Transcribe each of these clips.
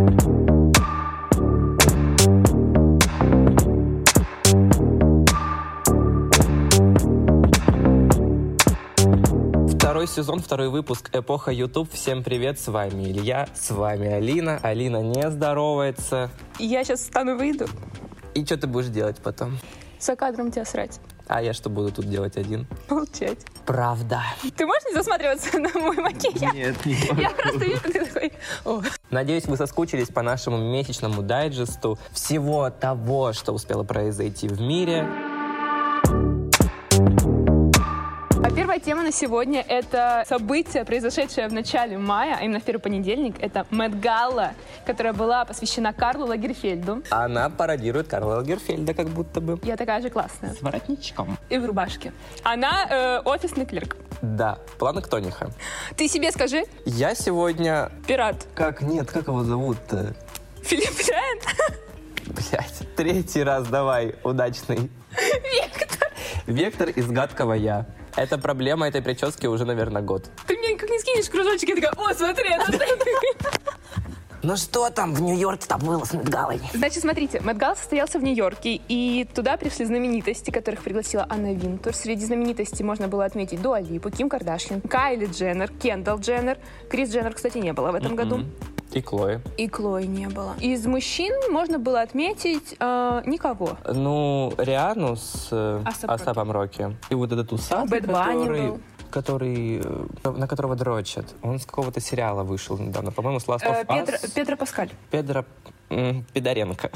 Второй сезон, второй выпуск «Эпоха YouTube». Всем привет, с вами Илья, с вами Алина. Алина не здоровается. Я сейчас встану и выйду. И что ты будешь делать потом? За кадром тебя срать. А я что буду тут делать один? Молчать. Правда. Ты можешь не засматриваться на мой макияж? Нет, не Я просто вижу, ты такой... «О». Надеюсь, вы соскучились по нашему месячному дайджесту всего того, что успело произойти в мире. А первая тема на сегодня — это событие, произошедшее в начале мая, а именно в первый понедельник. Это Мэтт Галла, которая была посвящена Карлу Лагерфельду. Она пародирует Карла Лагерфельда как будто бы. Я такая же классная. С воротничком. И в рубашке. Она э, офисный клерк. Да, планктониха. Ты себе скажи, Я сегодня... пират. Как? Нет, как его зовут-то? Филипп Райан? Блять, третий раз давай, удачный. Вектор. Вектор из гадкого я. Это проблема этой прически уже, наверное, год. Ты мне как не скинешь кружочек, я такая, о, смотри, это Ну что там в Нью-Йорке-то было с Медгалой? Значит, смотрите, Мэтт Галл состоялся в Нью-Йорке, и туда пришли знаменитости, которых пригласила Анна Винтур. Среди знаменитостей можно было отметить Дуа Липу, Ким Кардашьян, Кайли Дженнер, Кендалл Дженнер. Крис Дженнер, кстати, не было в этом году. И Клои. И Клои не было. Из мужчин можно было отметить э, никого. Ну, Рианну с э, A$AP A$AP'ом Роки. И вот этот усатый, который... был. который, э, на которого дрочат. Он с какого-то сериала вышел недавно, по-моему, с Last Э, of Педро, Us. Педро Паскаль. Педро м, Пидоренко.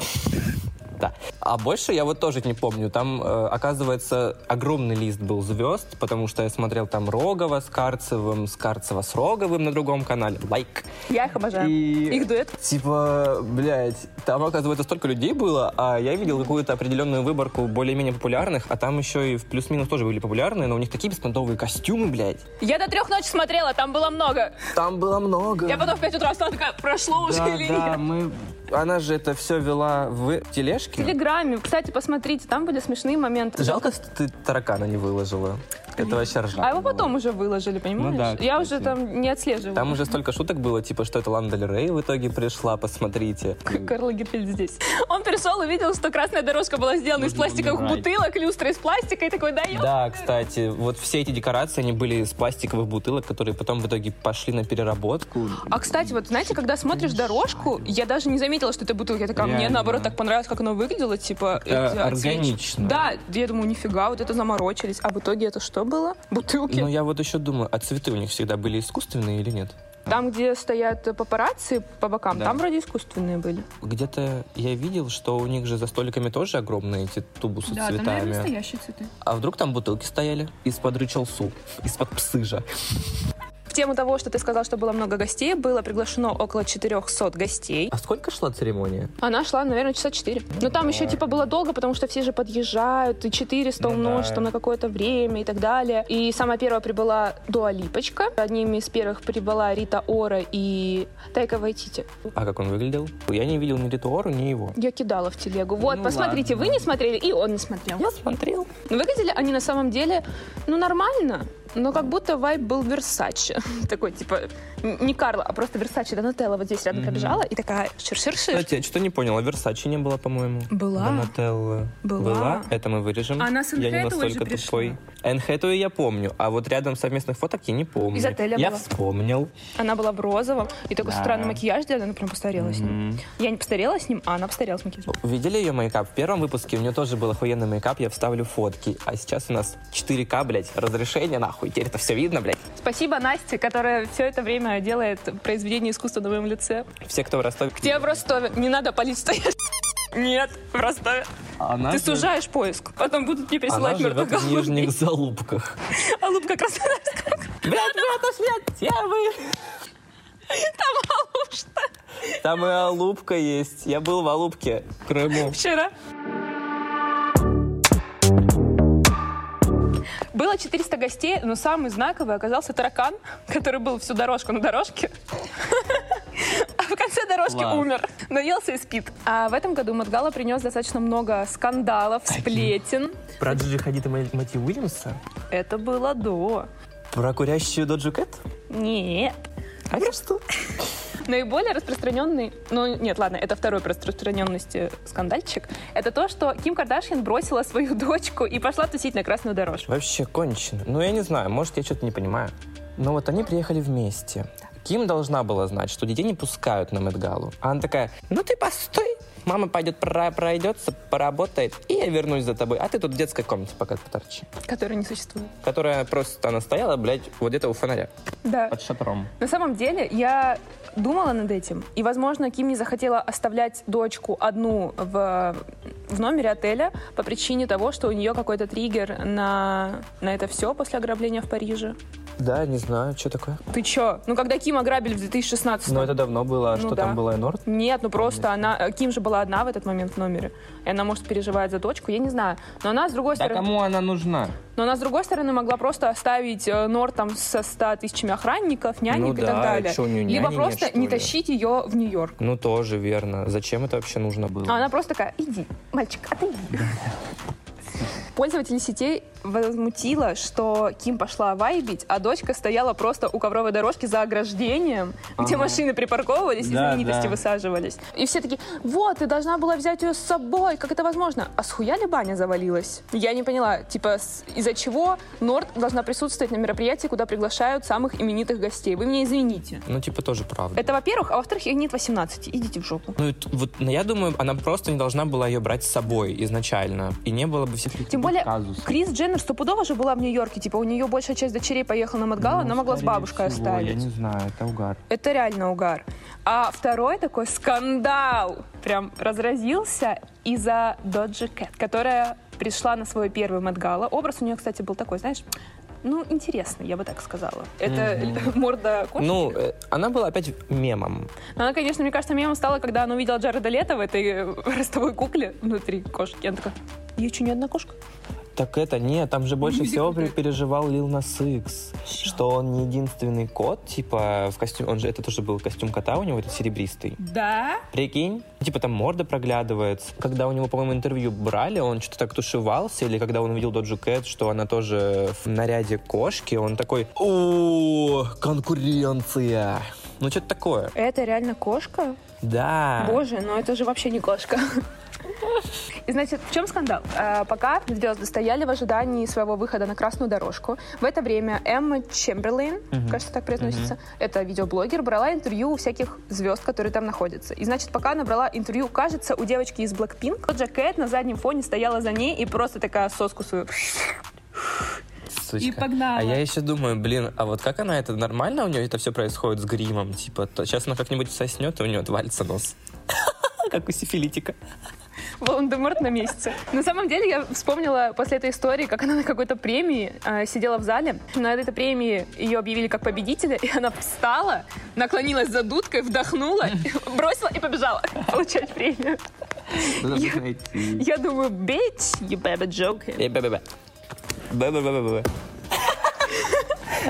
Да. А больше я вот тоже не помню. Там, э, оказывается, огромный лист был звезд, потому что я смотрел там Рогова с Карцевым, с Карцева с Роговым на другом канале. Лайк. Я их обожаю. И- Их дуэт. Типа, блядь, там, оказывается, столько людей было, а я видел какую-то определенную выборку более-менее популярных, а там еще и в плюс-минус тоже были популярные, но у них такие беспонтовые костюмы, блядь. Я до трех ночи смотрела, там было много. Там было много. Я потом в 5 утра встала, такая, прошло уже да, или да, нет? мы... Она же это все вела в В тележке. Телеграме. Кстати, посмотрите, там были смешные моменты. Жалко, что ты таракана не выложила. Это вообще ржака. А его потом уже выложили, понимаешь? Ну да, Я уже там не отслеживаю. Там уже столько шуток было, типа, что это Лана Дель Рей в итоге пришла, посмотрите. Карл Лагерфельд здесь. Он пришел, увидел, что красная дорожка была сделана из пластиковых убирать. бутылок, люстра из пластика, и такой, да. Да, кстати, вот все эти декорации, они были из пластиковых бутылок, которые потом в итоге пошли на переработку. А, кстати, вот, знаете, когда смотришь дорожку, я даже не заметила, что это бутылка. Я такая, мне, наоборот, так понравилось, как оно выглядело, типа... Органично. Да, я думаю, нифига, вот это заморочились. А в итоге это что было? Бутылки. Но я вот еще думаю, а цветы у них всегда были искусственные или нет? Там, где стоят папарацци по бокам, Да. там вроде искусственные были. Где-то я видел, что у них же за столиками тоже огромные эти тубусы с цветами. цветы. А вдруг там бутылки стояли из-под рычалсу, из-под псыжа? Тему того, что ты сказал, что было много гостей, было приглашено около 400 гостей. А сколько шла церемония? Она шла, наверное, часа 4. Но там еще типа было долго, потому что все же подъезжают, и 400 Ну умножить да. там на какое-то время и так далее. И самая первая прибыла Дуа Липочка. Одними из первых прибыла Рита Ора и Тайка Вайтити. А как он выглядел? Я не видел ни Ритуору, ни его. Я кидала в телегу. Вот, Ну посмотрите, ладно. вы не смотрели, и он не смотрел. Я смотрел. Но выглядели они на самом деле, ну, нормально, но как будто вайб был Версаче. Такой, типа, не Карла, а просто Версаче. Донателла вот здесь рядом пробежала и такая шир-шир-шир. Кстати, я что-то не понял, а Версачи не было, по-моему. Была. Донателла. Была. Это мы вырежем. Она с Я не настолько тупой. Энн я помню, а вот рядом совместных фоток я не помню. Из отеля Я была. вспомнил. Она была в розовом, и такой Да. странный макияж делали, она прям постарела с ним. Я не постарела с ним, а она постарела с макияжем. Видели ее мейкап? В первом выпуске у нее тоже был охуенный мейкап, я вставлю фотки. А сейчас у нас 4К, блядь, разрешение, нахуй. Теперь это все видно, блядь. Спасибо Насте, которая все это время делает произведение искусства на моем лице. Все, кто в Ростове... Где в Ростове? Не надо палить стоять. Нет, в Ростове. Она Ты же- сужаешь поиск. Потом будут мне присылать живет в. Нижних Залупках. А лупка Краснодарская. Блядь, мы отошли от темы. Там Алушта. Там и Алупка есть. Я был в Алупке, в Крыму. Вчера. Было 400 гостей, но самый знаковый оказался таракан, который был всю дорожку на дорожке. А в конце дорожки Класс. умер. Наелся и спит. А в этом году Мадгала принес достаточно много скандалов, сплетен. Про Джиджи Хадид и Мати Уильямса? Это было до. Про курящую Доджу Кэт? Нет. А что? Наиболее распространенный, ну нет, ладно, это второй по распространенности скандальчик, это то, что Ким Кардашьян бросила свою дочку и пошла тусить на красную дорожку. Вообще кончено. Ну, я не знаю, может, я что-то не понимаю. Но вот они приехали вместе. Ким должна была знать, что детей не пускают на Мэтгалу. А она такая, ну ты постой, мама пойдет про пройдется, поработает, и я вернусь за тобой. А ты тут в детской комнате пока поторчи. Которая не существует. Которая просто, она стояла, блядь, вот где-то у фонаря. Да. Под шатром. На самом деле, я думала над этим, и, возможно, Ким не захотела оставлять дочку одну в, в номере отеля по причине того, что у нее какой-то триггер на, на это все после ограбления в Париже. Да, не знаю, что такое. Ты чё? Ну, когда Ким ограбили в 2016 Но это давно было. А Ну что да. там было, Энорд? Нет, ну просто она... э, Ким же была одна в этот момент в номере. И она, может, переживает за дочку, я не знаю. Но она, с другой Да стороны... кому она нужна? Но она, с другой стороны, могла просто оставить э, Норд там со 100 тысячами охранников, нянек Ну и так да, далее. чё, у неё Либо просто нет, что не ли? тащить ее в Нью-Йорк. Ну, тоже верно. Зачем это вообще нужно было? А она просто такая, иди, мальчик, ты иди. Пользователи сетей возмутило, что Ким пошла вайбить, а дочка стояла просто у ковровой дорожки за ограждением, где Ага. машины припарковывались и Да, знаменитости да. высаживались. И все такие, вот, ты должна была взять ее с собой, как это возможно? А с хуя ли баня завалилась? Я не поняла, типа, из-за чего Норд должна присутствовать на мероприятии, куда приглашают самых именитых гостей? Вы меня извините. Ну, типа, тоже правда. Это, во-первых, а во-вторых, ей нет 18, идите в жопу. Ну, вот, ну, я думаю, она просто не должна была ее брать с собой изначально. И не было бы всех этих Тем более, казусов. Крис Дженнер стопудово же была в Нью-Йорке. Типа, у нее большая часть дочерей поехала на Мадгала, она могла с бабушкой Ну, Я оставить. не знаю, это угар. Это реально угар. А второй такой скандал прям разразился из-за Доджи Кэт, которая пришла на свой первый Мадгала. Образ у нее, кстати, был такой, знаешь, ну, интересный, я бы так сказала. Это морда кошки. Ну, э, она была опять мемом. Но она, конечно, мне кажется, мемом стала, когда она увидела Джареда Лето в этой э, ростовой кукле внутри кошки. Она такая, ее что, не одна кошка? Так это нет, там же больше всего пер- переживал Лил Нас Икс, что он не единственный кот, типа в костюме, он же это тоже был костюм кота у него, этот серебристый. Да? Прикинь, типа там морда проглядывается. Когда у него, по-моему, интервью брали, он что-то так тушевался, или когда он увидел Доджу Кэт, что она тоже в наряде кошки, он такой, о, конкуренция. Ну, что-то такое. Это реально кошка? Да. Боже, ну это же вообще не кошка. И значит, в чем скандал? Э, пока звезды стояли в ожидании своего выхода на красную дорожку, в это время Эмма Чемберлейн, кажется, так произносится, это видеоблогер, брала интервью у всяких звезд, которые там находятся. И значит, пока она брала интервью, кажется, у девочки из Blackpink, Кэт на заднем фоне стояла за ней и просто такая соску свою Сучка. И погнала. А я еще думаю, блин, а вот как она это нормально у нее это все происходит с гримом? Типа, то, сейчас она как-нибудь соснет, и у нее отвалится нос. Как у сифилитика. Волан-де-Морт на месяце. На самом деле, я вспомнила после этой истории, как она на какой-то премии э, сидела в зале. На этой премии ее объявили как победителя, и она встала, наклонилась за дудкой, вдохнула, бросила и побежала получать премию. Я думаю, bitch, you better joking. Бе-бе-бе-бе-бе.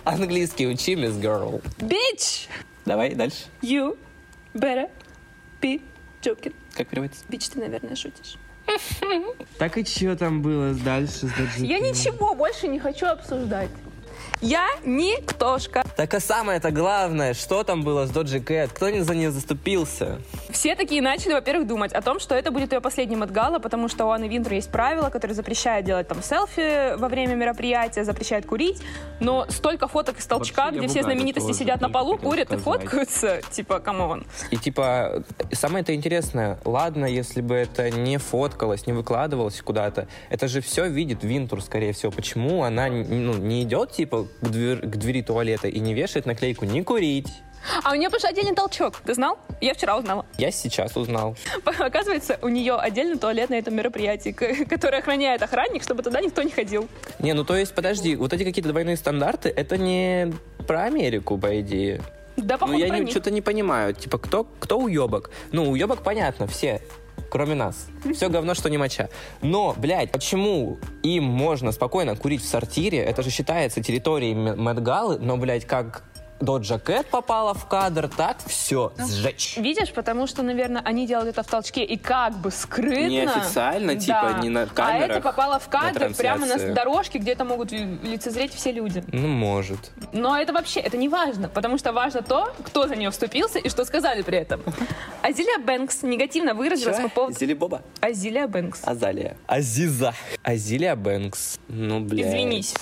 Английский учи, мисс Girl. Bitch, Давай дальше. you better be joking. Как переводится? Bitch, ты, наверное, шутишь. Так и что там было дальше? Я ничего больше не хочу обсуждать. Я никтошка. Так а самое-то главное, что там было с Доджа Кэт? Кто не за нее заступился? Все такие начали, во-первых, думать о том, что это будет ее последний Мет Гала, потому что у Анны Винтур есть правила, которые запрещают делать там селфи во время мероприятия, запрещают курить, но столько фоток из толчка, Вообще, где все знаменитости тоже сидят на полу, курят и сказать. фоткаются, типа, come on. И типа, самое-то интересное, ладно, если бы это не фоткалось, не выкладывалось куда-то, это же все видит Винтур, скорее всего. Почему она ну, не идет, типа, к, двер- к двери туалета и не вешает наклейку «не курить»? А у нее что отдельный толчок, ты знал? Я вчера узнала. Я сейчас узнал. Оказывается, у нее отдельный туалет на этом мероприятии, который охраняет охранник, чтобы туда никто не ходил. Не, ну то есть, подожди, вот эти какие-то двойные стандарты, это не про Америку, по идее. Да, Ну, походу, я не- них. что-то не понимаю. Типа, кто, кто уебок? Ну, уебок понятно, все. Кроме нас. Все говно, что не моча. Но, блядь, почему им можно спокойно курить в сортире? Это же считается территорией Мэтгалы, но, блядь, как Доджа Кэт попала в кадр, так все, сжечь. Видишь, потому что, наверное, они делают это в толчке и как бы скрытно. Неофициально, типа, не на А камерах, это попало в кадр на прямо на дорожке, где это могут лицезреть все люди. Ну, может. Но это вообще, это не важно, потому что важно то, кто за нее вступился и что сказали при этом. Азилия Бэнкс негативно выразилась по поводу... Зили Боба? Азилия Бэнкс. Азалия. Азиза. Азилия Бэнкс. Ну, бля. Извинись.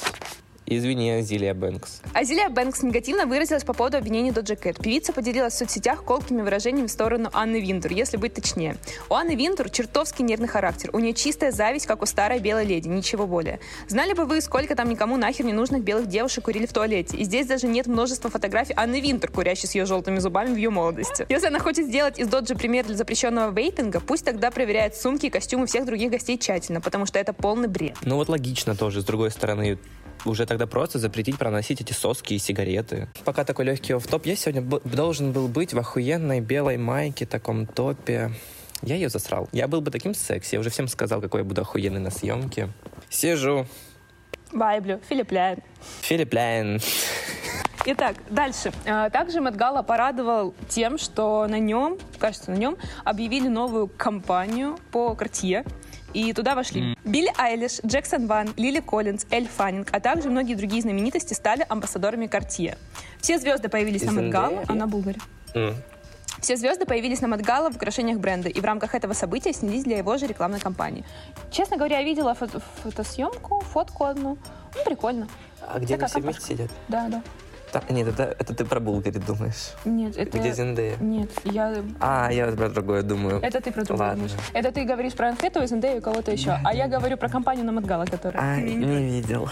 Извини, Азилия Бэнкс. Азилия Бэнкс негативно выразилась по поводу обвинений Доджа Кэт. Певица поделилась в соцсетях колкими выражениями в сторону Анны Винтур, если быть точнее. У Анны Винтур чертовски нервный характер. У нее чистая зависть, как у старой белой леди, ничего более. Знали бы вы, сколько там никому нахер не нужных белых девушек курили в туалете. И здесь даже нет множества фотографий Анны Винтур, курящей с ее желтыми зубами в ее молодости. Если она хочет сделать из Доджа пример для запрещенного вейпинга, пусть тогда проверяет сумки и костюмы всех других гостей тщательно, потому что это полный бред. Ну вот логично тоже, с другой стороны, уже тогда просто запретить проносить эти соски и сигареты. Пока такой легкий офф-топ, я сегодня должен был быть в охуенной белой майке, таком топе. Я ее засрал. Я был бы таким секси. Я уже всем сказал, какой я буду охуенный на съемке. Сижу. Вайблю, Филипп Ляйн. Филипп Ляйн. Итак, дальше. А, Также Мет Гала порадовал тем, что на нем, кажется, на нем объявили новую кампанию по Cartier. И туда вошли Билли Айлиш, Джексон Ван, Лили Коллинз, Эль Фаннинг, а также многие другие знаменитости стали амбассадорами Cartier. Все звезды появились на. Зендея? Она Булгари. М. Все звезды появились на Мэтт Галла в украшениях бренда, и в рамках этого события снялись для его же рекламной кампании. Честно говоря, я видела фото- фотосъемку, фотку одну. Ну, прикольно. А где Такая они все вместе сидят? Да, да. Та- нет, это, это ты про Булгари думаешь. Нет, это... Где Зендея? Нет, я... А, я вот про другое думаю. Это ты про другое Ладно. думаешь. Это ты говоришь про Анхету, Зендею и кого-то еще. А я говорю про компанию на Мадгала, которая... А, не не- видел.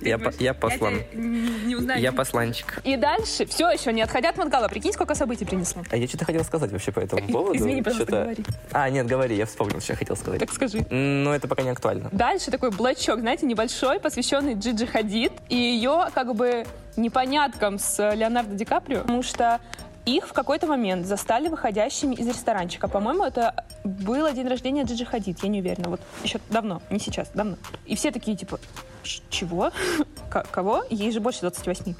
Я, по- я послан. тебя не узнаю. Я посланчик. И дальше, все еще не отходя от Мадгала. Прикинь, сколько событий принесло. А я что-то хотел сказать вообще по этому поводу. Извини, пожалуйста, говори. А, нет, говори, я вспомнил, что я хотел сказать. Так скажи. Но это пока не актуально. Дальше такой блочок, знаете, небольшой, посвященный Джиджи Хадид и ее как бы непоняткам с Леонардо Ди Каприо, потому что их в какой-то момент застали выходящими из ресторанчика. По-моему, это был день рождения Джиджи Хадид, я не уверена. Вот еще давно, не сейчас, давно. И все такие, типа, «Ш- чего? К- кого? Ей же больше 28.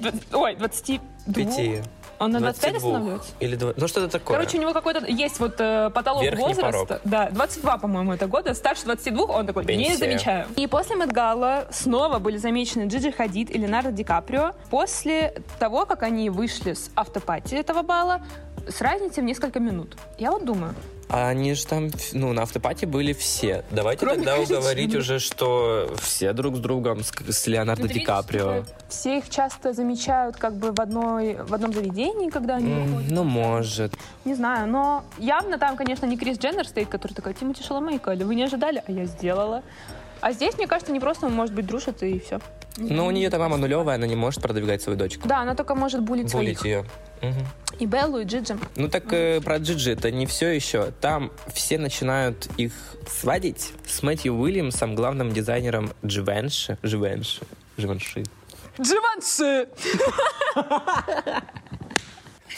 Дв- Ой, 22. Пяти. Он на 25 22. останавливается? Или два. Ну, что-то такое. Короче, у него какой-то есть вот э, потолок Верхний возраста. порог. Да, 22, по-моему, это года. Старше 22, он такой, не Пенсия. замечаю. И после Мэтгала снова были замечены Джиджи Хадид и Леонардо Ди Каприо. После того, как они вышли с автопати этого бала, с разницей в несколько минут. Я вот думаю, А они же там, ну, на автопате были все. Давайте Кроме тогда Каличи. уговорить уже, что все друг с другом, с, с Леонардо Ну, Ди Каприо. все их часто замечают как бы в, одной, в одном заведении, когда они М, выходят. Ну, может. Не знаю, но явно там, конечно, не Крис Дженнер стоит, который такой, Тимати Шаламейка, вы не ожидали, а я сделала. А здесь, мне кажется, не просто, может быть, дружат и все. Ну, у нее-то мама нулевая, она не может продвигать свою дочку. Да, она только может булить Булить своих. ее. Мгм. И Беллу, и Джиджи. Ну так э, про Джиджи это не все еще. Там все начинают их сводить с Мэтью Уильямсом, главным дизайнером Дживенши. Дживенши. Живенши. Дживанши!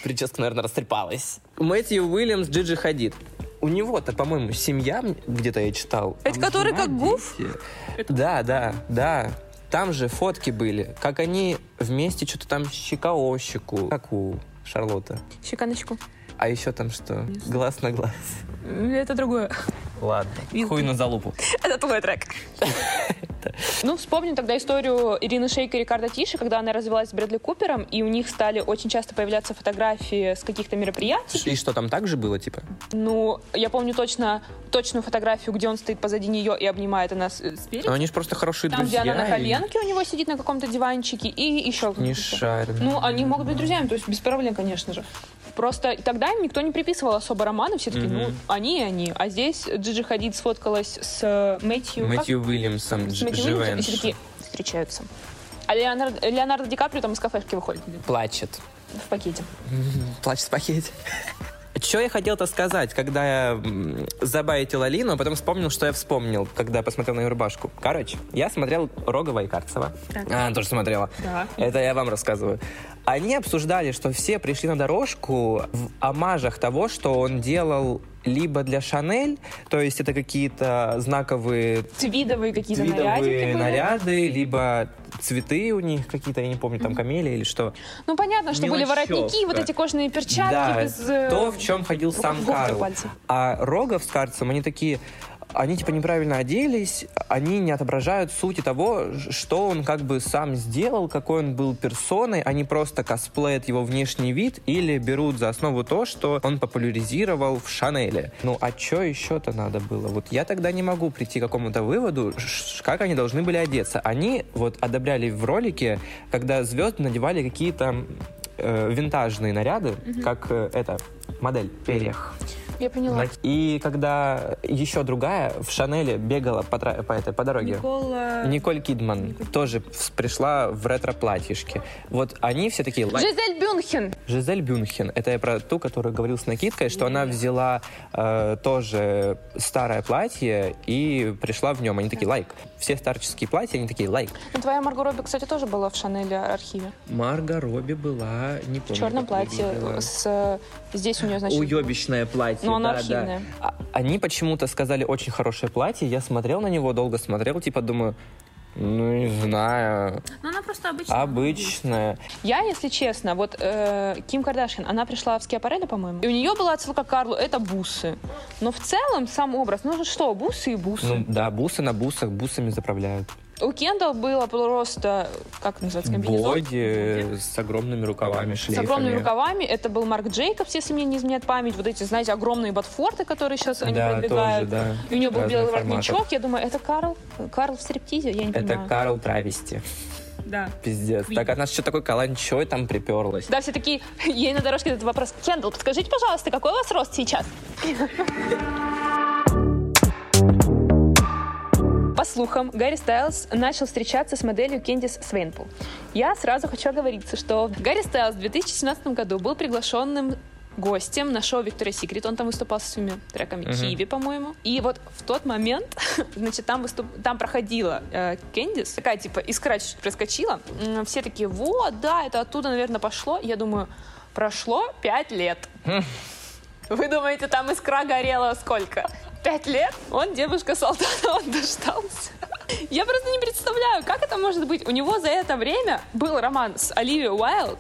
Прическа, наверное, растрепалась. Мэтью Уильямс, Джиджи Хадид. У него-то, по-моему, семья, где-то я читал. Это Там который как Гуф? дети. Да, да, да. Там же фотки были, как они вместе что-то там щека о щеку, как у Шарлотта. Щека на щеку. А еще там что? Глаз на глаз. Это другое. Ладно. Вилки. Хуй на залупу. Это твой трек. Ну, вспомним тогда историю Ирины Шейк и Рикардо Тиши, когда она развелась с Брэдли Купером, и у них стали очень часто появляться фотографии с каких-то мероприятий. И что там так же было, типа? Ну, я помню точно точную фотографию, где он стоит позади нее и обнимает она с- спереди. Ну, они же просто хорошие Там, друзья. где она на и коленке у него сидит на каком-то диванчике, и еще Не шарю. Ну, они могут быть друзьями, то есть без проблем, конечно же. Просто тогда им никто не приписывал особо романы, все таки ну, Мгм. они и они. А здесь Джиджи Хадид сфоткалась с э, Мэтью... как? Мэтью Уильямсом, С Мэтью Уильямсом, и все такие встречаются. А Леонардо, Леонардо Ди Каприо там из кафешки выходит Плачет. в пакете. Плачет в пакете. Что я хотел-то сказать, когда я забайтил Алину, а потом вспомнил, что я вспомнил, когда посмотрел на ее рубашку. Короче, я смотрел Рогова и Карцева. Так. А, она тоже смотрела. Да. Это я вам рассказываю. Они обсуждали, что все пришли на дорожку в омажах того, что он делал либо для Шанель, то есть это какие-то знаковые Твидовые какие-то были. наряды, либо цветы у них какие-то, я не помню, там камелия или что. Ну, понятно, что были Мелочевка. воротники, вот эти кожаные перчатки да, без... э, то, в чем ходил сам Карл. А Рогов с Карцем, они такие... Они типа неправильно оделись, они не отображают сути того, что он как бы сам сделал, какой он был персоной, они просто косплеят его внешний вид или берут за основу то, что он популяризировал в Шанеле. Ну а что еще-то надо было? Вот я тогда не могу прийти к какому-то выводу, как они должны были одеться. Они вот одобряли в ролике, когда звезды надевали какие-то э, винтажные наряды, как э, эта модель перьях. Я поняла. И когда еще другая в Шанеле бегала по, по этой по дороге. Никола... Николь Кидман тоже в- пришла в ретро-платьишке. Вот они все такие... Жизель Бюнхен. Жизель Бюнхен. Это я про ту, которую говорил с накидкой, что она взяла э, тоже старое платье и пришла в нем. Они такие, лайк. Все старческие платья, они такие, лайк. Ну, твоя Марго Робби, кстати, тоже была в Шанеле архиве. Марга Робби была, не В помню. черном как платье. С, э, здесь у нее, значит... Уебищное платье. Ну, оно да, да. архивное. А- Они почему-то сказали очень хорошее платье. Я смотрел на него, долго смотрел, типа думаю, ну не знаю, Ну, она просто обычная. обычное. Я, если честно, вот э, Ким Кардашьян, она пришла в Скиапарелле, по-моему, и у нее была отсылка к Карлу, это бусы. Но в целом сам образ, ну что, бусы и бусы. Ну да, бусы на бусах, бусами заправляют. У Кендалл было просто, как называется, комбинезон? Боди с огромными рукавами, С шлейфами. огромными рукавами. Это был Марк Джейкобс, если мне не изменяет память. Вот эти, знаете, огромные ботфорты, которые сейчас они Да, продвигают. тоже, да. И у нее был белый воротничок. Я думаю, это Карл? Карл в стриптизе? Я не Это понимаю. Карл Травести. Да. Пиздец. Так она что такой каланчой там приперлась. Да, все такие, ей на дорожке этот вопрос. Кендалл, подскажите, пожалуйста, какой у вас рост сейчас? По слухам, Гарри Стайлз начал встречаться с моделью Кендис Свейнпул. Я сразу хочу оговориться, что Гарри Стайлз в 2017 году был приглашенным гостем на шоу Victoria's Secret. Он там выступал со своими треками Мгм. Киви, по-моему. И вот в тот момент, значит, там, выступ... там проходила э, Кендис, такая типа искра чуть проскочила. Все такие, вот, да, это оттуда, наверное, пошло. Я думаю, прошло пять лет. Вы думаете, там искра горела сколько? Пять лет? Он девушка-солдат, он дождался. Я просто не представляю, как это может быть. У него за это время был роман с Оливией Уайлд,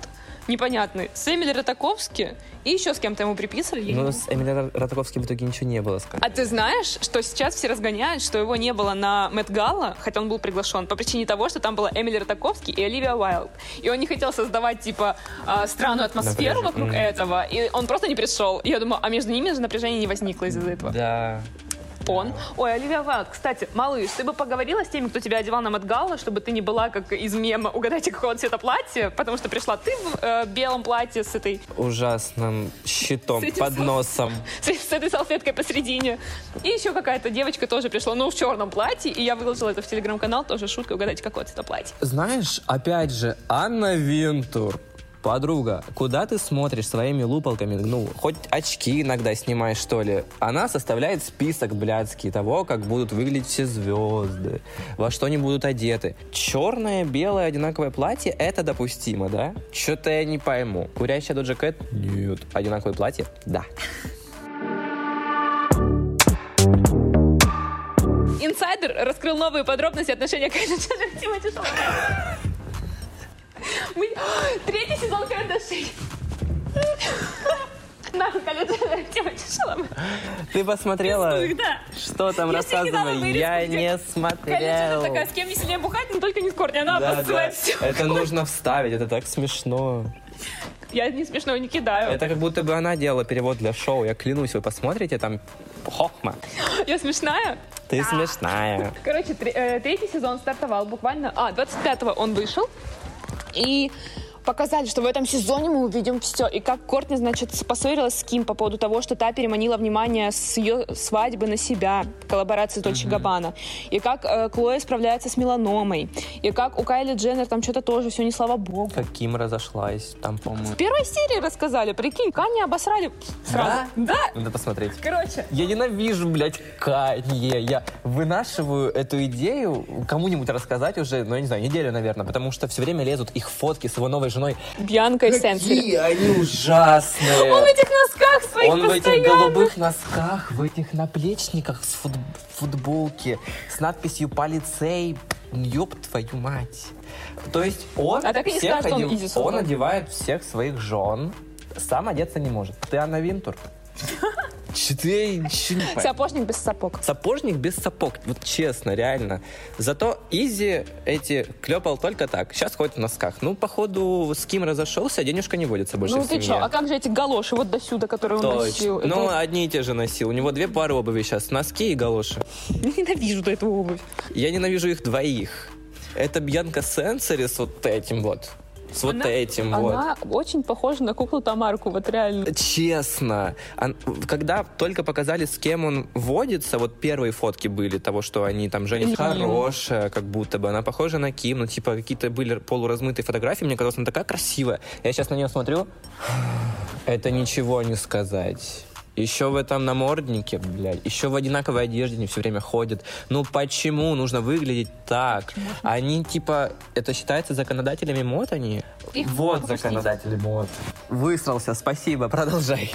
непонятный, с Эмили Ротаковски и еще с кем-то ему приписывали. Ну, с Эмили Ротаковским в итоге ничего не было. скажем. А ты знаешь, что сейчас все разгоняют, что его не было на Мэтт Галла, хотя он был приглашен, по причине того, что там была Эмили Ротаковский и Оливия Уайлд. И он не хотел создавать, типа, а, странную атмосферу Напряжение. вокруг Мгм. этого, и он просто не пришел. И я думаю, а между ними же напряжение не возникло из-за этого. Да. Он. Ой, Оливия Уайлд, кстати, малыш, ты бы поговорила с теми, кто тебя одевал на Мэтт Галла, чтобы ты не была как из мема «Угадайте, какого цвета платье», потому что пришла ты в э, белом платье с этой, Ужасным щитом под носом. с, с этой салфеткой посередине. И еще какая-то девочка тоже пришла, ну, в черном платье, и я выложила это в телеграм-канал, тоже шутка, угадайте, какого цвета платье. Знаешь, опять же, Анна Винтур. Подруга, куда ты смотришь своими лупалками? Ну, хоть очки иногда снимай, что ли. Она составляет список блядский того, как будут выглядеть все звезды, во что они будут одеты. Черное, белое, одинаковое платье — это допустимо, да? Что-то я не пойму. Курящая Доджа Кэт? Нет. Одинаковое платье? Да. Инсайдер раскрыл новые подробности отношения Кайли Дженнер и Тимоти Шаламе. Мы... Третий сезон Кардашей. Ты посмотрела? Да. Что там вырезку, Я не Кайли Дженнер смотрел. такая, с кем веселее бухать, но только не с Кортни. Она Да, да. обоссывает все. Это нужно вставить, это так смешно. Я не смешного не кидаю. Это как будто бы она делала перевод для шоу. Я клянусь, вы посмотрите, там хохма. Я смешная? Ты смешная. Короче, э, третий сезон стартовал буквально... А, 25-го он вышел. И показали, что в этом сезоне мы увидим все. И как Кортни, значит, поссорилась с Ким по поводу того, что та переманила внимание с ее свадьбы на себя, коллаборации Дольче Габбана. И как э, Клоя справляется с меланомой. И как у Кайли Дженнер там что-то тоже все не слава богу. Как Ким разошлась, там, по-моему. В первой серии рассказали, прикинь, Канни обосрали сразу. Да? Надо посмотреть. Короче, Я ненавижу, блядь, Канье. Я вынашиваю эту идею кому-нибудь рассказать уже, ну, я не знаю, неделю, наверное, потому что все время лезут их фотки с его новой женой. Бьянка и Сенсери. Какие они ужасные! Он в этих носках своих Он в этих голубых носках, в этих наплечниках с фут- футболки, с надписью «Полицей». Ёб твою мать. То есть он А так и не всех скажешь, он одев- создал. он одевает всех своих жен, сам одеться не может. Ты Анна Винтур. Че ты ничего не понимаешь? Сапожник без сапог. Сапожник без сапог, вот честно, реально. Зато Изи эти клепал только так. Сейчас ходит в носках. Ну, походу, с кем разошелся, денежка не водится больше Ну в ты семье. что, а как же эти галоши вот до сюда, которые он носил? Ну, Это- одни и те же носил. У него две пары обуви сейчас. Носки и галоши. Ненавижу эту обувь. Я ненавижу их двоих. Это Бьянка Сенсори с вот этим вот. С вот Она- этим вот. Она очень похожа на куклу Тамарку, вот реально. Честно, он- когда только показали, с кем он водится, вот первые фотки были того, что они там, Женя хорошая, как будто бы, она похожа на Ким, ну, типа, какие-то были полуразмытые фотографии, мне казалось, она такая красивая. Я сейчас на нее смотрю, это ничего не сказать. Еще в этом наморднике, блядь, еще в одинаковой одежде они все время ходят. Ну почему нужно выглядеть так? Они типа, это считается законодателями мод они? Их вот можно законодатели мод. Высрался, спасибо, продолжай.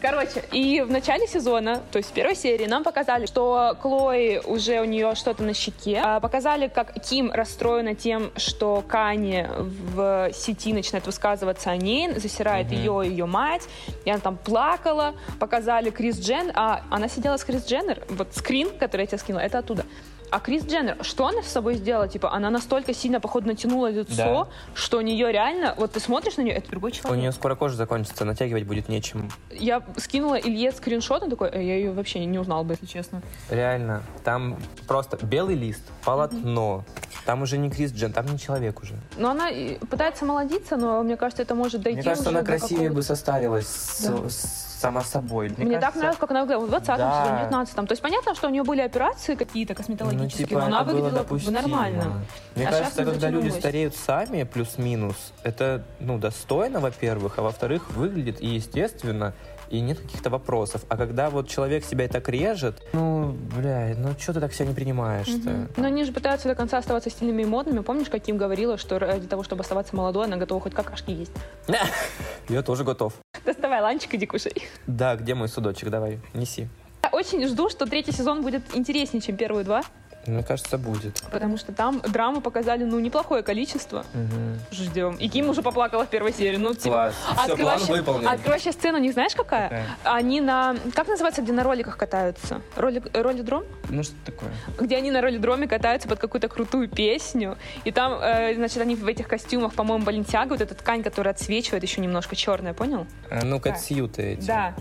Короче, и в начале сезона, то есть в первой серии, нам показали, что Клои уже у нее что-то на щеке. А, Показали, как Ким расстроена тем, что Кани в сети начинает высказываться о ней, засирает ее и ее мать. И она там плакала. Показали Крис Джен, а она сидела с Крис Дженнер. Вот скрин, который я тебе скинула, это оттуда. А Крис Дженнер, что она с собой сделала? Типа, она настолько сильно, походу, натянула лицо, Да. что у нее реально, вот ты смотришь на нее, это другой У человек. нее скоро кожа закончится, натягивать будет нечем. Я скинула Илье скриншот, он такой, «Э, я ее вообще не узнал бы, если честно. Реально, там просто белый лист, полотно. Там уже не Крис Джен, там не человек уже. Но она пытается молодиться, но мне кажется, это может дойти Мне кажется, она красивее бы состарилась с- Да. с- сама собой. Мне, так кажется, нравилось, как она выглядела в 20-м Да. сезоне, 19-м. То есть понятно, что у нее были операции какие-то косметологические, Ну, типа, но она выглядела допустимо. нормально. Мне А кажется, когда люди стареют сами, плюс-минус, это, ну, достойно, во-первых, а во-вторых, выглядит и естественно, и нет каких-то вопросов. А когда вот человек себя и так режет, ну, бля, ну, что ты так себя не принимаешь-то? Но они же пытаются до конца оставаться стильными и модными. Помнишь, как Ким говорила, что ради того, чтобы оставаться молодой, она готова хоть какашки есть? Я тоже готов. Доставай ланчик, иди кушай. Да, где мой судочек? Давай, неси. Я очень жду, что третий сезон будет интереснее, чем первые два, Мне кажется, будет. потому что там драмы показали, ну, неплохое количество. Мгм. Ждем. И Ким уже поплакала в первой серии. Ну, типа, Класс. Все, план выполнен. открывающая сцена, не знаешь какая? Какая? Они на... Как называется, где на роликах катаются? Роли, ролидром? Ну, что такое? Где они на ролидроме катаются под какую-то крутую песню. И там, э, значит, они в этих костюмах, по-моему, Баленсиага, вот эта ткань, которая отсвечивает еще немножко черная, понял? А, ну, катсьюты эти. Да.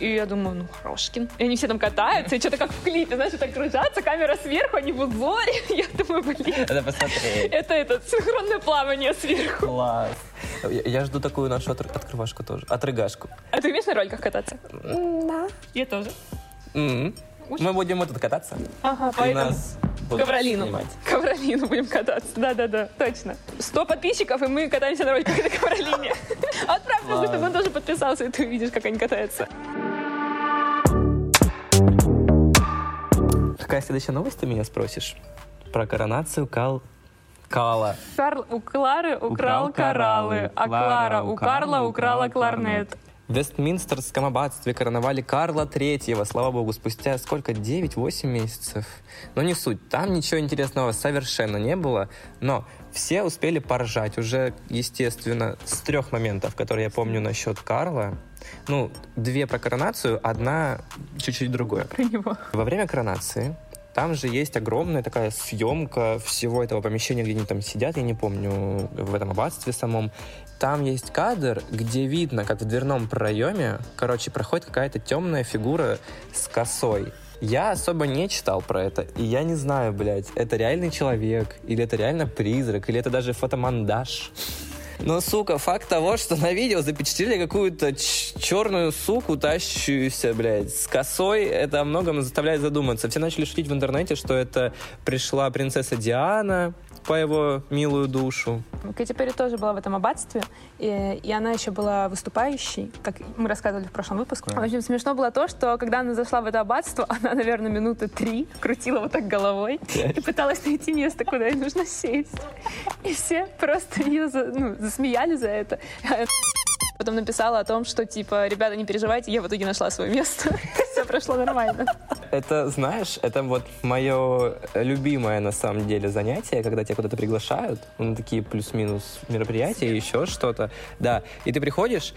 И я думаю, ну, Хорошкин. И они все там катаются, и что-то как в клипе, знаешь, так кружатся, камера сверху, они в узоре. Я думаю, блин, Это посмотреть. это это синхронное плавание сверху. Класс. Я, я жду такую нашу отр- открывашку тоже. Отрыгашку. А ты умеешь на роликах кататься? Да. Я тоже. М. Мы будем вот тут кататься. Ага, поэтому... нас будут Ковролину. снимать. Ковролину будем кататься. Да-да-да, точно. 100 подписчиков, и мы катаемся на роликах на ковролине. Отправь чтобы он тоже подписался, и ты увидишь, как они катаются. Какая следующая новость ты меня спросишь? Про коронацию Кал... Кала. Карл у Клары украл Украл кораллы, кораллы. а Клара у Карла украла кларнет. В Вестминстерском аббатстве короновали Карла Третьего, слава богу, спустя сколько? 9-8 месяцев. Но не суть, там ничего интересного совершенно не было, но все успели поржать уже, естественно, с трех моментов, которые я помню насчет Карла. Ну, две про коронацию, одна чуть-чуть другое. Про него. Во время коронации там же есть огромная такая съемка всего этого помещения, где они там сидят, я не помню, в этом аббатстве самом. Там есть кадр, где видно, как в дверном проеме, короче, проходит какая-то темная фигура с косой. Я особо не читал про это, и я не знаю, блядь, это реальный человек, или это реально призрак, или это даже фотомондаж. Но, сука, факт того, что на видео запечатлели какую-то черную суку, тащущуюся, блядь, с косой, это о многом заставляет задуматься. Все начали шутить в интернете, что это пришла принцесса Диана по его милую душу. Кэти Перри тоже была в этом аббатстве, и, и она еще была выступающей, как мы рассказывали в прошлом выпуске. Да. Очень смешно было то, что когда она зашла в это аббатство, она, наверное, минуты три крутила вот так головой и пыталась найти место, куда ей нужно сесть. И все просто ее за- ну, засмеяли за это. Потом написала о том, что, типа, ребята, не переживайте, я в итоге нашла свое место. Все прошло нормально. Это, знаешь, это вот мое любимое на самом деле занятие, когда тебя куда-то приглашают на такие плюс-минус мероприятия, еще что-то. Да, и ты приходишь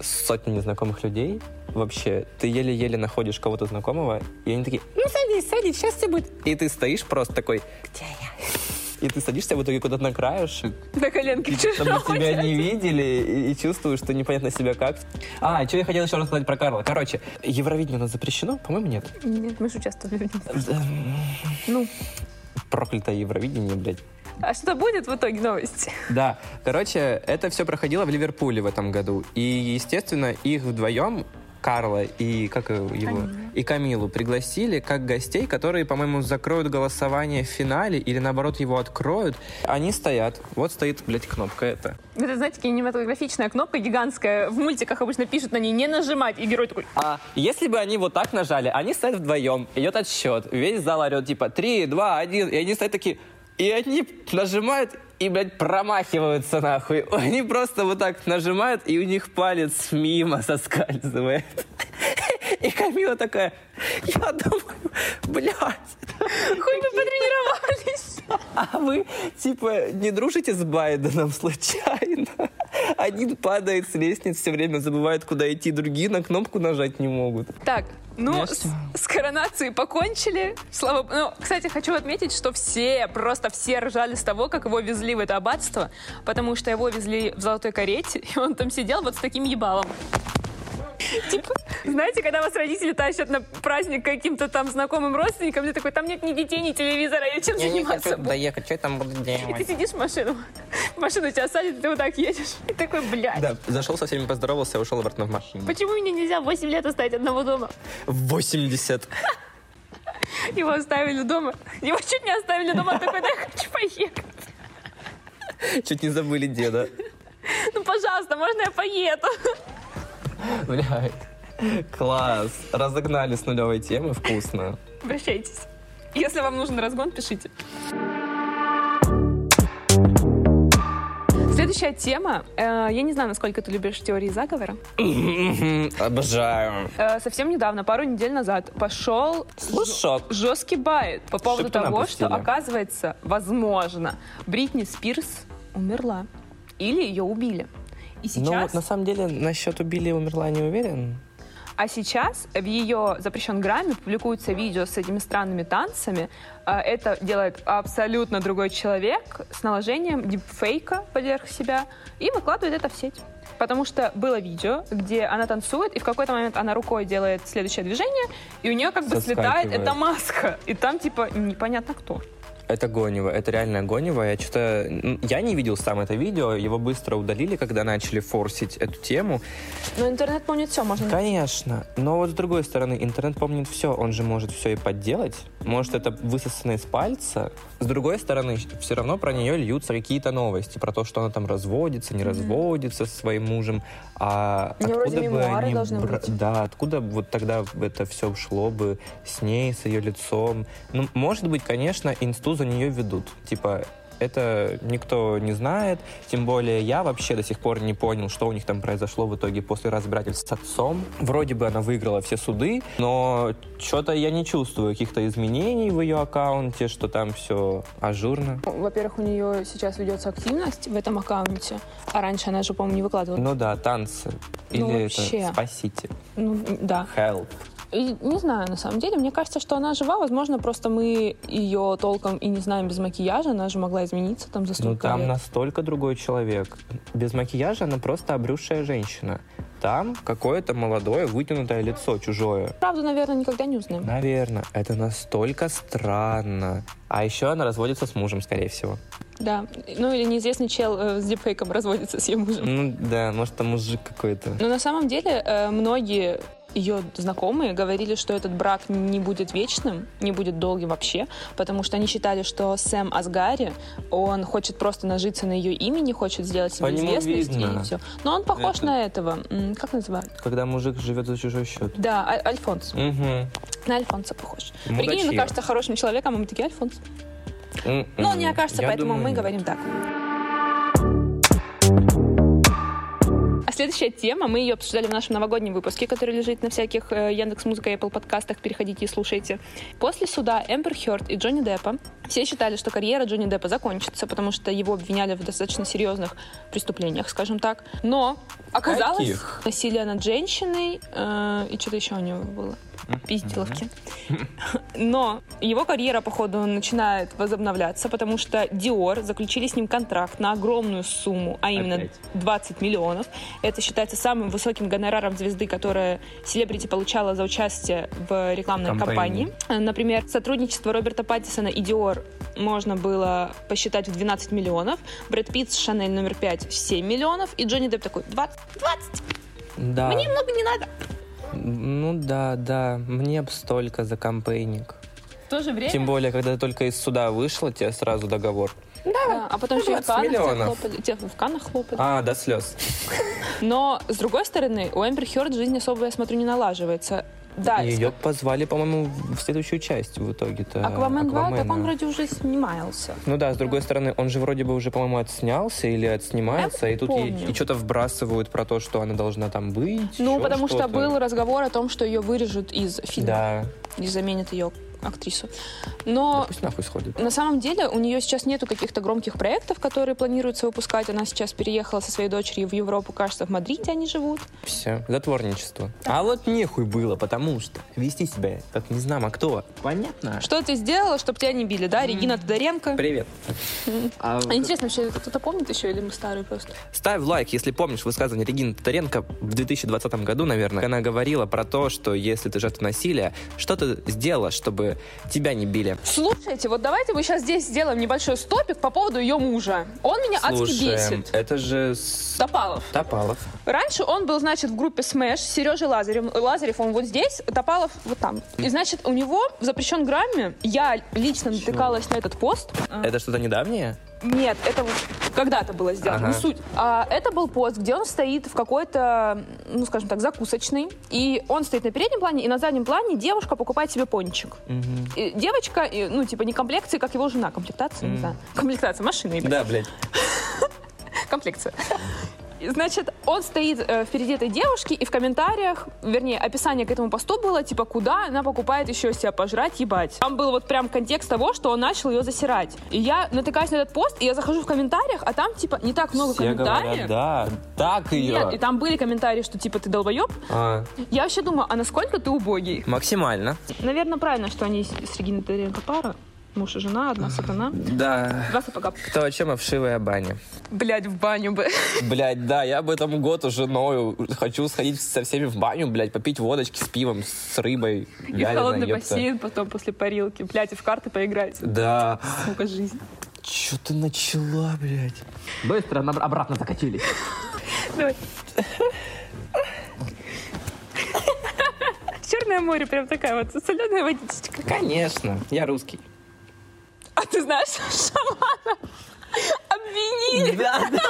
с сотней незнакомых людей, вообще, ты еле-еле находишь кого-то знакомого, и они такие, ну садись, садись, сейчас все будет. И ты стоишь просто такой, где я? И ты садишься в итоге куда-то на краешек, На коленке чтобы чужого. тебя не видели, и, и чувствуешь, что непонятно себя как. А, что я хотел еще рассказать про Карла. Короче, Евровидение у нас запрещено? По-моему, нет. Нет, мы же участвовали в нем. Ну, Проклятое Евровидение, блядь. а что будет в итоге новости? Да, короче, это все проходило в Ливерпуле в этом году. И, естественно, их вдвоем, Карла и как его, Камилу. и Камилу пригласили как гостей, которые, по-моему, закроют голосование в финале или наоборот его откроют. Они стоят. Вот стоит, блядь, кнопка эта. Это, знаете, кинематографичная кнопка гигантская. В мультиках обычно пишут на ней «не нажимать», и герой такой А если бы они вот так нажали, они стоят вдвоем, идет отсчет, весь зал орет типа 3, 2, 1, и они стоят такие, и они нажимают и, блядь, промахиваются нахуй. Они просто вот так нажимают, и у них палец мимо соскальзывает. И Камила такая, я думаю, блядь, «Хоть бы потренировались». а вы, типа, не дружите с Байденом случайно? Один падает с лестницы, все время забывает, куда идти, другие на кнопку нажать не могут. Так, ну, с, с коронацией покончили. Слава... Ну, кстати, хочу отметить, что все, просто все ржали с того, как его везли в это аббатство, потому что его везли в золотой карете, и он там сидел вот с таким ебалом. Типа, знаете, когда вас родители тащат на праздник каким-то там знакомым родственникам, ты такой, там нет ни детей, ни телевизора, я чем заниматься буду?» доехать, что я там буду И ты делать? сидишь в машину, в машину тебя садят, и ты вот так едешь. И такой, блядь, Да, зашел со всеми, поздоровался и ушел обратно в машину. почему мне нельзя 8 лет оставить одного дома? 80. Его оставили дома. Его чуть не оставили дома, он такой, да, я хочу поехать. Чуть не забыли деда. Ну, пожалуйста, можно я поеду? Блядь. Класс. Разогнали с нулевой темы. Вкусно. Обращайтесь. Если вам нужен разгон, пишите. Следующая тема. Э, я не знаю, насколько ты любишь теории заговора. Обожаю. Э, совсем недавно, пару недель назад, пошел Слушок. жесткий байт по поводу ты того, напустили. что, оказывается, возможно, Бритни Спирс умерла. Или ее убили. И Ну, сейчас... вот на самом деле, насчет убили и умерла не уверен. А сейчас в ее запрещен грамме публикуется видео с этими странными танцами. А, Это делает абсолютно другой человек с наложением дипфейка поверх себя и выкладывает это в сеть. Потому что было видео, где она танцует, и в какой-то момент она рукой делает следующее движение, и у нее как бы слетает эта маска. И там типа непонятно кто. Это гонево, это реально гонево. Я что-то... Я не видел сам это видео, его быстро удалили, когда начали форсить эту тему. Но интернет помнит все, можно... Конечно, но вот с другой стороны, интернет помнит все, он же может все и подделать, может это высосано из пальца. С другой стороны, все равно про нее льются какие-то новости, про то, что она там разводится, не разводится со своим мужем, а вроде откуда бы они... бра-. Да, откуда вот тогда это все шло бы с ней, с ее лицом. Ну, может быть, конечно, за нее ведут, типа это никто не знает, тем более я вообще до сих пор не понял, что у них там произошло в итоге после разбирательств с отцом. Вроде бы она выиграла все суды, но что-то я не чувствую каких-то изменений в ее аккаунте, что там все ажурно. Во-первых, у нее сейчас ведется активность в этом аккаунте, а раньше она же, по-моему, не выкладывала. Ну да, танцы. Или Ну, это вообще. спасите. Ну, да. Help. И не знаю, на самом деле, мне кажется, что она жива. Возможно, просто мы ее толком и не знаем без макияжа. Она же могла измениться там за столько Ну там лет. настолько другой человек. Без макияжа она просто обрюзшая женщина. Там какое-то молодое вытянутое лицо чужое. Правду, наверное, никогда не узнаем. Наверное, это настолько странно. А еще она разводится с мужем, скорее всего. Да. Ну, или неизвестный чел э, с дипфейком разводится с ее мужем. Ну да, может там мужик какой-то. Но на самом деле э, многие ее знакомые говорили, что этот брак не будет вечным, не будет долгим вообще, потому что они считали, что Сэм Асгари, он хочет просто нажиться на ее имени, хочет сделать себе По известность видно. и все. Но он похож Это- на этого. Как называют? Когда мужик живет за чужой счет. Да, А- Альфонс. Угу. На Альфонса похож. Прикинь, он Мудачье. окажется хорошим человеком, а мы такие, Альфонс. Но он не окажется, Я поэтому думаю, мы говорим так. Следующая тема, мы ее обсуждали в нашем новогоднем выпуске, который лежит на всяких э, Яндекс Музыка и Apple подкастах. Переходите и слушайте. После суда Эмбер Хёрд и Джонни Деппа все считали, что карьера Джонни Деппа закончится, потому что его обвиняли в достаточно серьезных преступлениях, скажем так. Но оказалось Каких? насилие над женщиной э, и что-то еще у него было. Пиздиловки. Но его карьера, походу, начинает возобновляться, потому что Dior заключили с ним контракт на огромную сумму, а именно Опять. 20 миллионов. Это считается самым высоким гонораром звезды, которая селебрити получала за участие в рекламной Кампании. кампании. Э, Например, сотрудничество Роберта Паттисона и Dior можно было посчитать в 12 миллионов, Брэд Питт с Шанель номер 5 в 7 миллионов, и Джонни Депп такой 20, 20, Да. мне много не надо. Ну да, да. Мне б столько за кампейник. В то же время... Тем более, когда ты только из суда вышла, тебе сразу договор. Да, а потом еще и в 20 Каннах тебя хлопали. Тебя в Каннах хлопали. А, до слез. Но, с другой стороны, у Эмбер Хёрд жизнь особо, я смотрю, не налаживается. Да, Ее позвали, по-моему, в следующую часть в итоге-то. Аквамен 2, так он вроде уже снимался. Ну да, с другой стороны, он же вроде бы уже, по-моему, отснялся или отснимается, Я и тут ей, и что-то вбрасывают про то, что она должна там быть. Ну, потому что что-то. был разговор о том, что ее вырежут из фильма Да. и заменят ее актрису. Да Но пусть нахуй сходит. на самом деле у нее сейчас нету каких-то громких проектов, которые планируется выпускать. Она сейчас переехала со своей дочерью в Европу, кажется, в Мадриде они живут. Все, затворничество. А вот нехуй было, потому что вести себя, как не знам, а кто. Понятно? Что ты сделала, чтобы тебя не били, да? Регина Тодоренко. Привет. А А интересно, вообще это кто-то помнит еще или мы старые просто? Ставь лайк, если помнишь высказывание Регины Тодоренко в 2020 году, наверное. Она говорила про то, что если ты жертва насилия, что ты сделала, чтобы тебя не били? Слушайте, вот давайте мы сейчас здесь сделаем небольшой стопик по поводу ее мужа. Он меня адски Слушай, бесит. это же с- Топалов. Топалов. Раньше он был, значит, в группе Smash с Сережей Лазарев. Лазарев, он вот здесь, Топалов вот там. И, значит, у него в запрещен грамме, я лично натыкалась на этот пост. Это что-то недавнее? Нет, это вот когда-то было сделано, Ага. не суть. А, это был пост, где он стоит в какой-то, ну, скажем так, закусочной. И он стоит на переднем плане, и на заднем плане девушка покупает себе пончик. И девочка, и, ну, типа, не комплекции, как его жена. Комплектация, не знаю. Комплектация машины. Да, блядь. комплекция. Значит, он стоит э, впереди этой девушки, и в комментариях, вернее, описание к этому посту было, типа, куда она покупает еще себя пожрать, ебать. Там был вот прям контекст того, что он начал ее засирать. И я натыкаюсь на этот пост, и я захожу в комментариях, а там, типа, не так много Все комментариев. говорят, да, так ее. Нет, и там были комментарии, что, типа, ты долбоеб. А, Я вообще думаю, а насколько ты убогий? максимально. Наверное, правильно, что они с, Региной пара. Муж и жена, одна сатана. Да. Два сапога. Кто о чем, а вшивая баня. Блять, в баню бы. Блять, да, я об этом год уже ною. Хочу сходить со всеми в баню, блядь, попить водочки с пивом, с рыбой. И в холодный ёпта. бассейн потом после парилки. Блять, и в карты поиграть. Да. Сука, жизнь. Че ты начала, блядь? Быстро на- обратно закатились. Давай. Черное море, прям такая вот соленая водичка. Конечно, я русский. А ты знаешь, шамана обвинили Да, да.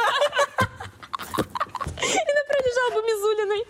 и направили жалобу Мизулиной.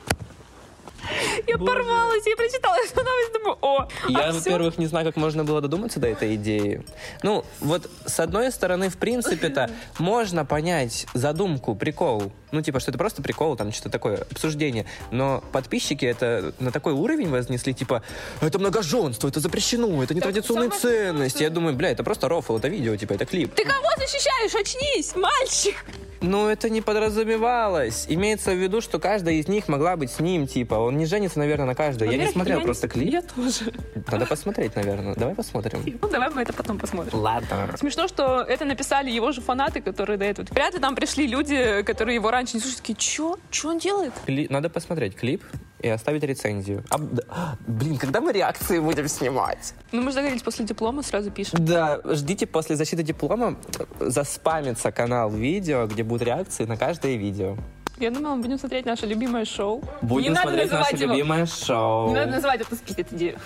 Я Боже. порвалась, я прочитала эту новость, думаю, о, Я, а во-первых, не знаю, как можно было додуматься до этой идеи. Ну, вот с одной стороны, в принципе-то, можно понять задумку, прикол. Ну, типа, что это просто прикол, там, что-то такое, обсуждение. Но подписчики это на такой уровень вознесли, типа, это многоженство, это запрещено, это нетрадиционные самое ценности. Я думаю, бля, это просто рофл, это видео, типа, это клип. Ты кого защищаешь? Очнись, мальчик! Ну, это не подразумевалось. Имеется в виду, что каждая из них могла быть с ним, типа. Он не женится, наверное, на каждой. Я не смотрел я просто клип. Я тоже. Надо посмотреть, наверное. Давай посмотрим. Ну, давай мы это потом посмотрим. Ладно. Смешно, что это написали его же фанаты, которые до этого. Вряд ли там пришли люди, которые его раньше не слушали, такие, чё? Чё он делает? Кли- Надо посмотреть клип и оставить рецензию. А, да, а, блин, когда мы реакции будем снимать? Ну, мы же договорились, после диплома сразу пишем. Да, ждите после защиты диплома заспамится канал видео, где будут реакции на каждое видео. Я думала, мы будем смотреть наше любимое шоу. Будем не надо смотреть называть наше его. любимое шоу. Не надо называть это спиздит идею.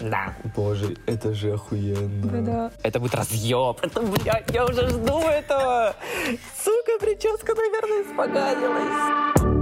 Да. Боже, это же охуенно. Да-да. Это будет разъеб. Это, блядь, я уже жду этого. Сука, прическа, наверное, испоганилась.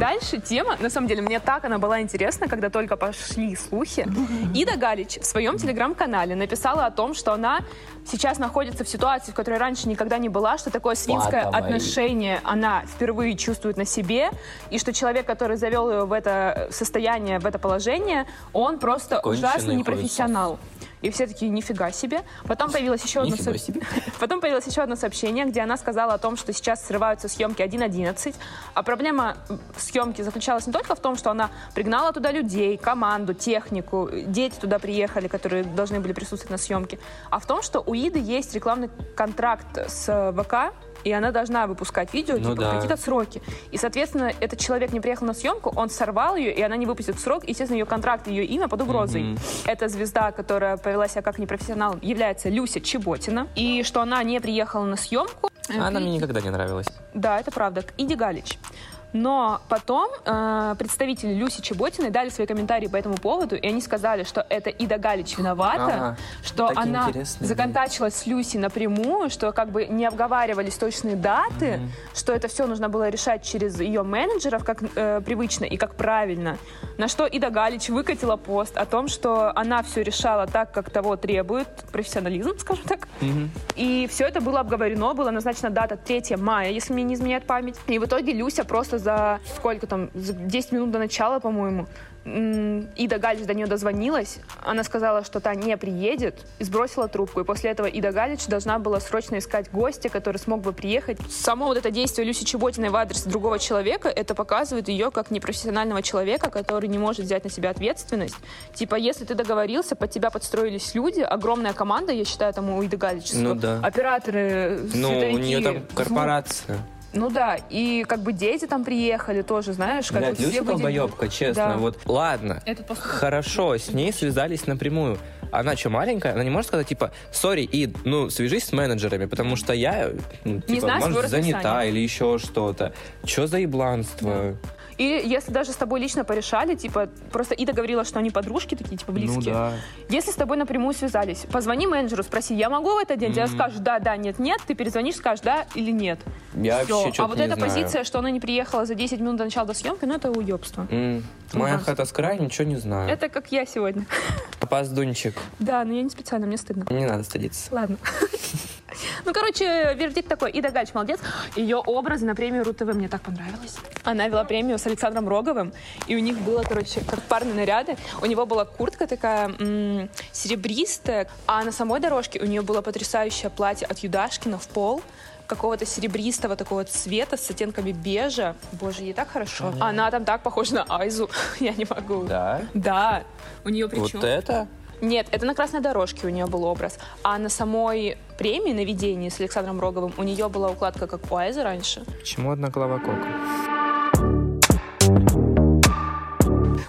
Дальше тема, на самом деле, мне так она была интересна, когда только пошли слухи. Ида Галич в своем телеграм-канале написала о том, что она сейчас находится в ситуации, в которой раньше никогда не была, что такое свинское Патовой. отношение она впервые чувствует на себе, и что человек, который завел ее в это состояние, в это положение, он просто Конченый ужасный хуесос. И все такие, нифига себе. Потом появилось еще одно со- себе. Потом появилось еще одно сообщение, где она сказала о том, что сейчас срываются съемки 1.11. А проблема съемки заключалась не только в том, что она пригнала туда людей, команду, технику, дети туда приехали, которые должны были присутствовать на съемке, а в том, что у Иды есть рекламный контракт с ВК, и она должна выпускать видео Ну типа, в да. какие-то сроки. И, соответственно, этот человек не приехал на съемку, он сорвал ее, и она не выпустит срок. Естественно, ее контракт, ее имя под угрозой. Мгм. Эта звезда, которая повела себя как непрофессионал, является Люся Чеботина. И что она не приехала на съемку. Она мне никогда не нравилась. Да, это правда. Иди Галич. Но потом э, представители Люси Чеботиной дали свои комментарии по этому поводу, и они сказали, что это Ида Галич виновата, Ага. что она законтачилась с Люси напрямую, что как бы не обговаривались точные даты, что это все нужно было решать через ее менеджеров, как э, привычно и как правильно. На что Ида Галич выкатила пост о том, что она все решала так, как того требует профессионализм, скажем так. Мгм. И все это было обговорено, была назначена дата 3 мая, если мне не изменяет память. И в итоге Люся просто за сколько там, за 10 минут до начала, по-моему, Ида Галич до нее дозвонилась. Она сказала, что та не приедет, и сбросила трубку. И после этого Ида Галич должна была срочно искать гостя, который смог бы приехать. Само вот это действие Люси Чеботиной в адрес другого человека, это показывает ее как непрофессионального человека, который не может взять на себя ответственность. Типа, если ты договорился, под тебя подстроились люди, огромная команда, я считаю, там у Иды Галич. Ну да. Операторы, Ну, у нее там звук. Ну да, и как бы дети там приехали тоже, знаешь, как Блядь, все Люся долбоебка, честно. Да. Вот, ладно, хорошо, с ней связались напрямую. Она что, маленькая? Она не может сказать, типа, сори, Ид, ну, свяжись с менеджерами, потому что я, ну, типа, знаю своего может, занята или еще что-то. Что за ебланство? И если даже с тобой лично порешали, типа, просто Ида говорила, что они подружки такие, типа, близкие. Ну да. Если с тобой напрямую связались, позвони менеджеру, спроси, я могу в этот день? Тебе Мгм. скажут, да, да, нет, нет, ты перезвонишь, скажешь, да или нет. Я Всё. вообще А вот эта знаю. позиция, что она не приехала за 10 минут до начала до съемки, ну это уебство. М, Моя Ужас. хата с краю, ничего не знаю. Это как я сегодня. Опаздунчик. Да, но я не специально, мне стыдно. Не надо стыдиться. Ладно. Ну, короче, вердикт такой. Ида Гач молодец. Ее образы на премию РУ-ТВ мне так понравилось. Она вела премию с Александром Роговым, и у них было, короче, как парные наряды. У него была куртка такая м, серебристая, а на самой дорожке у нее было потрясающее платье от Юдашкина в пол какого-то серебристого такого цвета с оттенками бежа. Боже, ей так хорошо. Она там так похожа на Айзу. Я не могу. Да? Да. У нее причем... Вот это? Нет, это на красной дорожке у нее был образ. А на самой премии на видении с Александром Роговым у нее была укладка, как у Айзы раньше. Почему одна голова кока?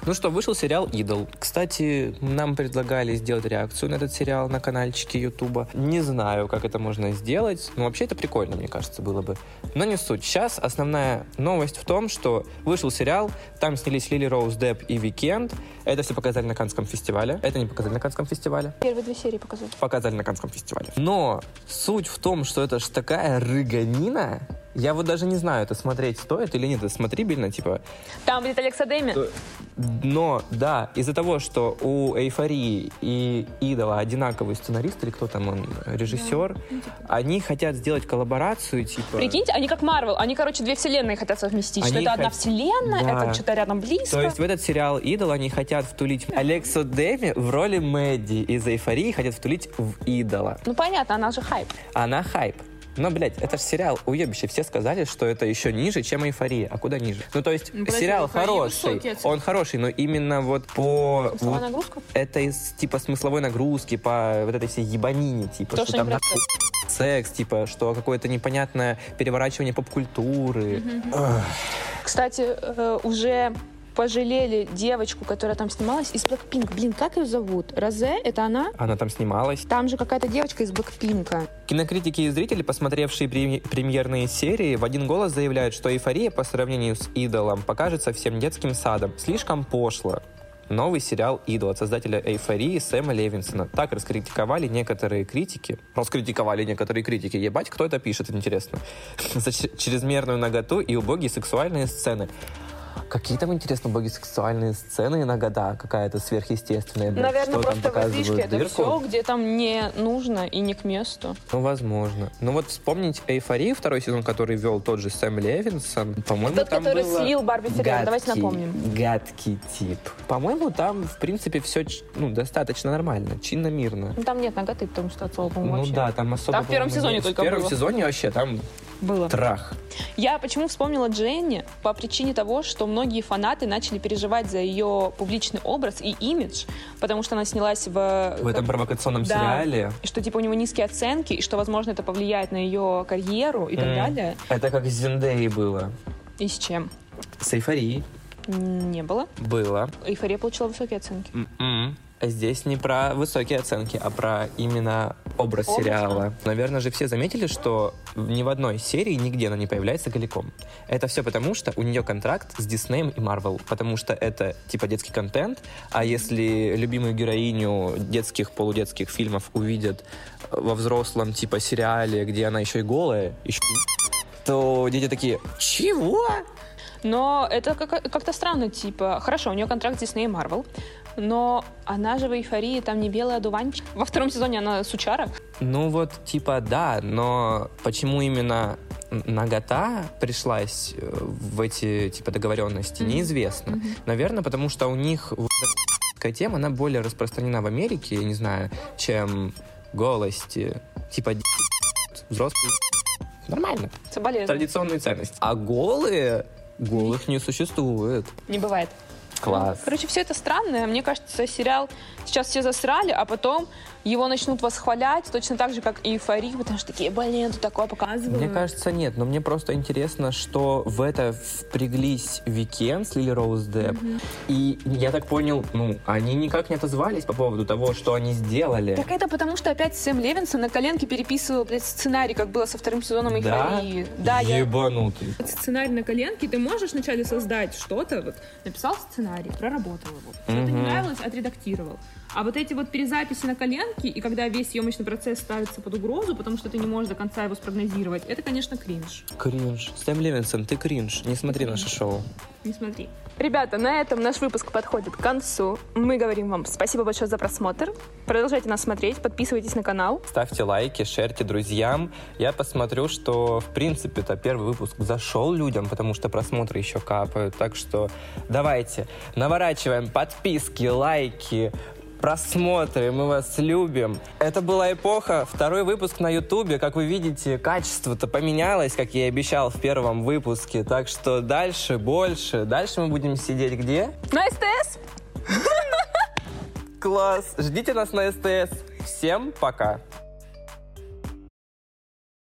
Ну что, вышел сериал «Идол». Кстати, нам предлагали сделать реакцию на этот сериал на каналчике Ютуба. Не знаю, как это можно сделать, но вообще это прикольно, мне кажется, было бы. Но не суть. Сейчас основная новость в том, что вышел сериал, там снялись Лили Роуз Депп и Уикнд. Это все показали на Канском фестивале. Это не показали на Канском фестивале Первые две серии показали. показали на Канском фестивале. Но суть в том, что это ж такая рыганина. Я вот даже не знаю, это смотреть стоит или нет. Это смотрибельно, типа. Там будет Алекса Дэми. Но, да, из-за того, что у Эйфории и Идола одинаковый сценарист, или кто там он, режиссер, они хотят сделать коллаборацию, типа... Прикиньте, они как Марвел. Они, короче, две вселенные хотят совместить. что это одна хот- вселенная, Да. это что-то рядом близко. То есть в этот сериал «Идол» они хотят втулить Алексу Деми в роли Мэдди из «Эйфории» хотят втулить в «Идола». Ну, понятно, она же хайп. Она хайп. Но, блядь, это же сериал уебище. Все сказали, что это еще ниже, чем эйфория. А куда ниже? Ну, то есть, Ну, подожди, сериал хороший. высокий. Он хороший, но именно вот по... Смысловая вот нагрузка? это из типа смысловой нагрузки, по вот этой всей ебанине, типа, То, что что там нахуй секс, типа, что какое-то непонятное переворачивание поп-культуры. Кстати, э, уже пожалели девочку, которая там снималась из Blackpink. Блин, как ее зовут? Розе? Это она? Она там снималась. Там же какая-то девочка из Блэкпинка. Кинокритики и зрители, посмотревшие премьерные серии, в один голос заявляют, что эйфория по сравнению с идолом покажет совсем детским садом. Слишком пошло. Новый сериал «Идол» от создателя «Эйфории» Сэма Левинсона. Так раскритиковали некоторые критики. Раскритиковали некоторые критики. Ебать, кто это пишет, интересно. За чрезмерную наготу и убогие сексуальные сцены. Какие там, интересно, были сексуальные сцены иногда, какая-то сверхъестественная, блядь, Наверное, что там просто отличке показывают это все, где там не нужно и не к месту. Ну, возможно. Ну вот вспомнить «Эйфорию», второй сезон, который вел тот же Сэм Левинсон, по-моему, Тот, там который было слил Барби Феррера, давайте напомним. Гадкий тип. По-моему, там, в принципе, все ну, достаточно нормально, чинно-мирно. Ну, там нет ноготы, потому что по-моему, Ну вообще. да, там особо... Там в первом сезоне нет. только В первом было. сезоне вообще там Было. трах. Я почему вспомнила Дженни? По причине того, что многие фанаты начали переживать за ее публичный образ и имидж, потому что она снялась в... В этом провокационном Да. сериале. И что, типа, у него низкие оценки, и что, возможно, это повлияет на ее карьеру и так М. далее. Это как с Зендеей было. И с чем? С «Эйфорией» Не было. было. Эйфория получила высокие оценки. М-м. Здесь не про высокие оценки, а про именно образ, Образ, сериала. Наверное же все заметили, что ни в одной серии нигде она не появляется голиком. Это все потому, что у нее контракт с Диснеем и Марвел, потому что это типа детский контент, а если любимую героиню детских, полудетских фильмов увидят во взрослом типа сериале, где она еще и голая, еще то дети такие, чего? Но это как- как-то странно, типа, хорошо, у нее контракт с Disney и Marvel, но она же в эйфории, там не белый одуванчик. Во втором сезоне она сучара. Ну вот, типа, да, но почему именно нагота пришлась э, в эти, типа, договоренности, неизвестно. Наверное, потому что у них тема, она более распространена в Америке, я не знаю, чем голости, типа, взрослые. Нормально. Соболезную. Традиционные ценности. А голые, голых не существует. Не бывает. Класс. Короче, все это странное. Мне кажется, сериал сейчас все засрали, а потом его начнут восхвалять точно так же, как и эйфорию, потому что такие, блин, тут такое показывают. Мне кажется, нет, но мне просто интересно, что в это впряглись Викен с Лили Роуз Депп. И я так понял, ну, они никак не отозвались по поводу того, что они сделали. Так это потому, что опять Сэм Левинсон на коленке переписывал, блядь, сценарий, как было со вторым сезоном Да? эйфории. Да, я... Ебанутый. Сценарий на коленке, ты можешь вначале создать что-то, вот, написал сценарий, проработал его. Что-то не нравилось, отредактировал. А вот эти вот перезаписи на коленке, и когда весь съемочный процесс ставится под угрозу, потому что ты не можешь до конца его спрогнозировать, это, конечно, кринж. Кринж. Сэм Левинсон, ты кринж. Не смотри наше шоу. Не смотри. Ребята, на этом наш выпуск подходит к концу. Мы говорим вам спасибо большое за просмотр. Продолжайте нас смотреть, подписывайтесь на канал. Ставьте лайки, шерьте друзьям. Я посмотрю, что, в принципе-то, первый выпуск зашел людям, потому что просмотры еще капают. Так что давайте, наворачиваем подписки, лайки, просмотры, мы вас любим. Это была эпоха, второй выпуск на Ютубе. Как вы видите, качество-то поменялось, как я и обещал в первом выпуске. Так что дальше, больше. Дальше мы будем сидеть где? На СТС! Класс! Ждите нас на СТС. Всем пока!